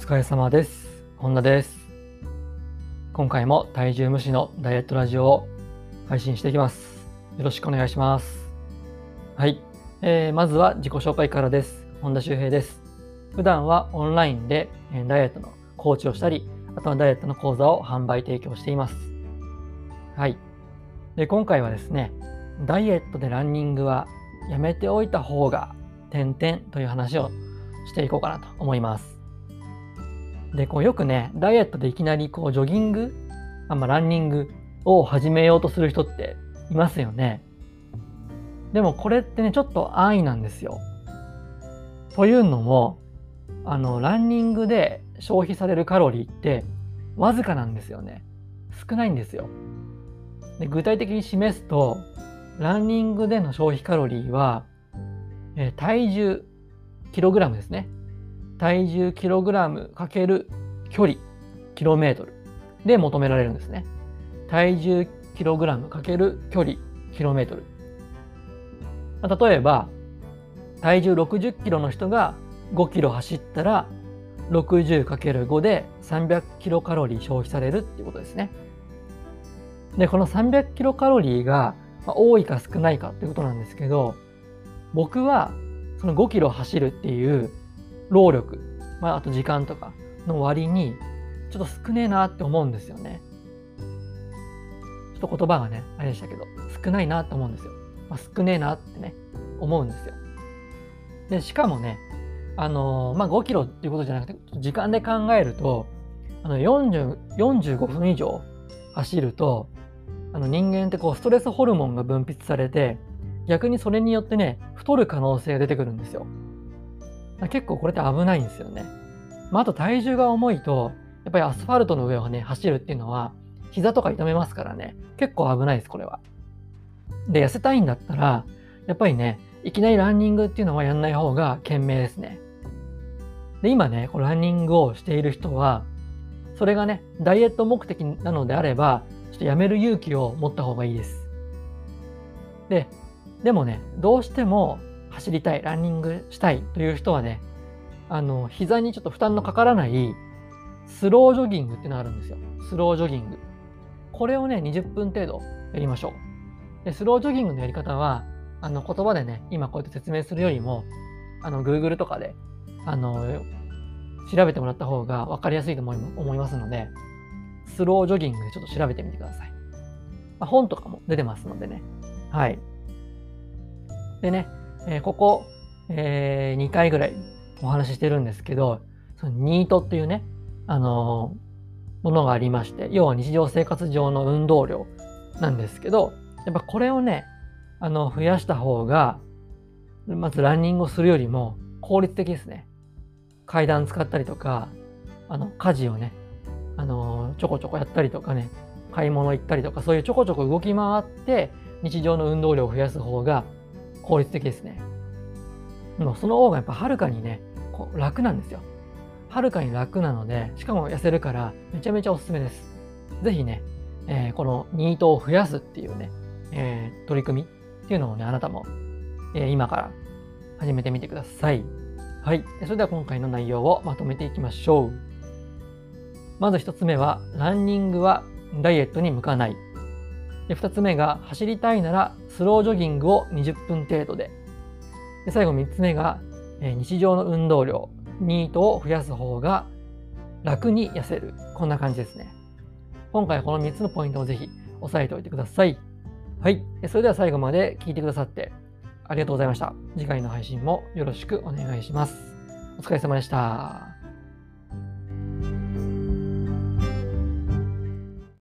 疲れ様です。本田です。今回も体重無視のダイエットラジオを配信していきます。よろしくお願いします。はい。えーまずは自己紹介からです。本田修平です。普段はオンラインでえダイエットのコーチをしたり、あとはダイエットの講座を販売提供しています。はい。で、今回はですね、ダイエットでランニングはやめておいた方が、点々という話をしていこうかなと思います。で、こうよくね、ダイエットでいきなりこうジョギング、あまあ、ランニングを始めようとする人っていますよね。でもこれってね、ちょっと安易なんですよ。というのも、あの、ランニングで消費されるカロリーってわずかなんですよね。少ないんですよ。で具体的に示すと、ランニングでの消費カロリーは、えー体重、キログラムですね。体重キログラムかける距離、キロメートルで求められるんですね。体重キログラムかける距離、キロメートル。例えば、体重60キロの人が5キロ走ったら、60×5 で300キロカロリー消費されるっていうことですね。で、この300キロカロリーが多いか少ないかっていうことなんですけど、僕はその5キロ走るっていう労力、まあ、あと時間とかの割にちょっと少ねえなって思うんですよね。ちょっと言葉がね、あれでしたけど、少ないなって思うんですよ。まあ、少ねえなってね、思うんですよ。で、しかもね、あのーまあ、5キロっていうことじゃなくて、時間で考えると、あの40 45分以上走ると、あの人間ってこうストレスホルモンが分泌されて、逆にそれによってね、太る可能性が出てくるんですよ。結構これって危ないんですよね。まあ、あと体重が重いと、やっぱりアスファルトの上をね、走るっていうのは、膝とか痛めますからね、結構危ないです、これは。で、痩せたいんだったら、やっぱりね、いきなりランニングっていうのはやんない方が賢明ですね。で、今ね、こうランニングをしている人は、それがね、ダイエット目的なのであれば、ちょっとやめる勇気を持った方がいいです。で、でもね、どうしても走りたい、ランニングしたいという人はね、あの、膝にちょっと負担のかからないスロージョギングっていうのがあるんですよ。スロージョギング。これをね、20分程度やりましょう。で、スロージョギングのやり方は、あの、言葉でね、今こうやって説明するよりも、あの、Google とかで、あの、調べてもらった方が分かりやすいと思い思いますので、スロージョギングでちょっと調べてみてください。まあ、本とかも出てますのでね。はい。でね、えーここ、え2回ぐらいお話ししてるんですけど、そのニートっていうね、あのーものがありまして、要は日常生活上の運動量なんですけど、やっぱこれをね、あの、増やした方が、まずランニングをするよりも効率的ですね。階段使ったりとか、あの、家事をね、あのちょこちょこやったりとかね、買い物行ったりとか、そういうちょこちょこ動き回って、日常の運動量を増やす方が効率的ですね。もうその方がやっぱはるかにね、こう楽なんですよ。はるかに楽なので、しかも痩せるからめちゃめちゃおすすめです。ぜひね、えーこのニートを増やすっていうね、えー取り組みっていうのをね、あなたも、えー今から始めてみてください。はい。それでは今回の内容をまとめていきましょう。まず一つ目は、ランニングはダイエットに向かない。で二つ目が、走りたいならスロージョギングを20分程度で。で最後三つ目が、え日常の運動量、ニートを増やす方が楽に痩せる。こんな感じですね。今回この3つのポイントをぜひ押さえておいてください。はい。それでは最後まで聞いてくださってありがとうございました。次回の配信もよろしくお願いします。お疲れ様でした。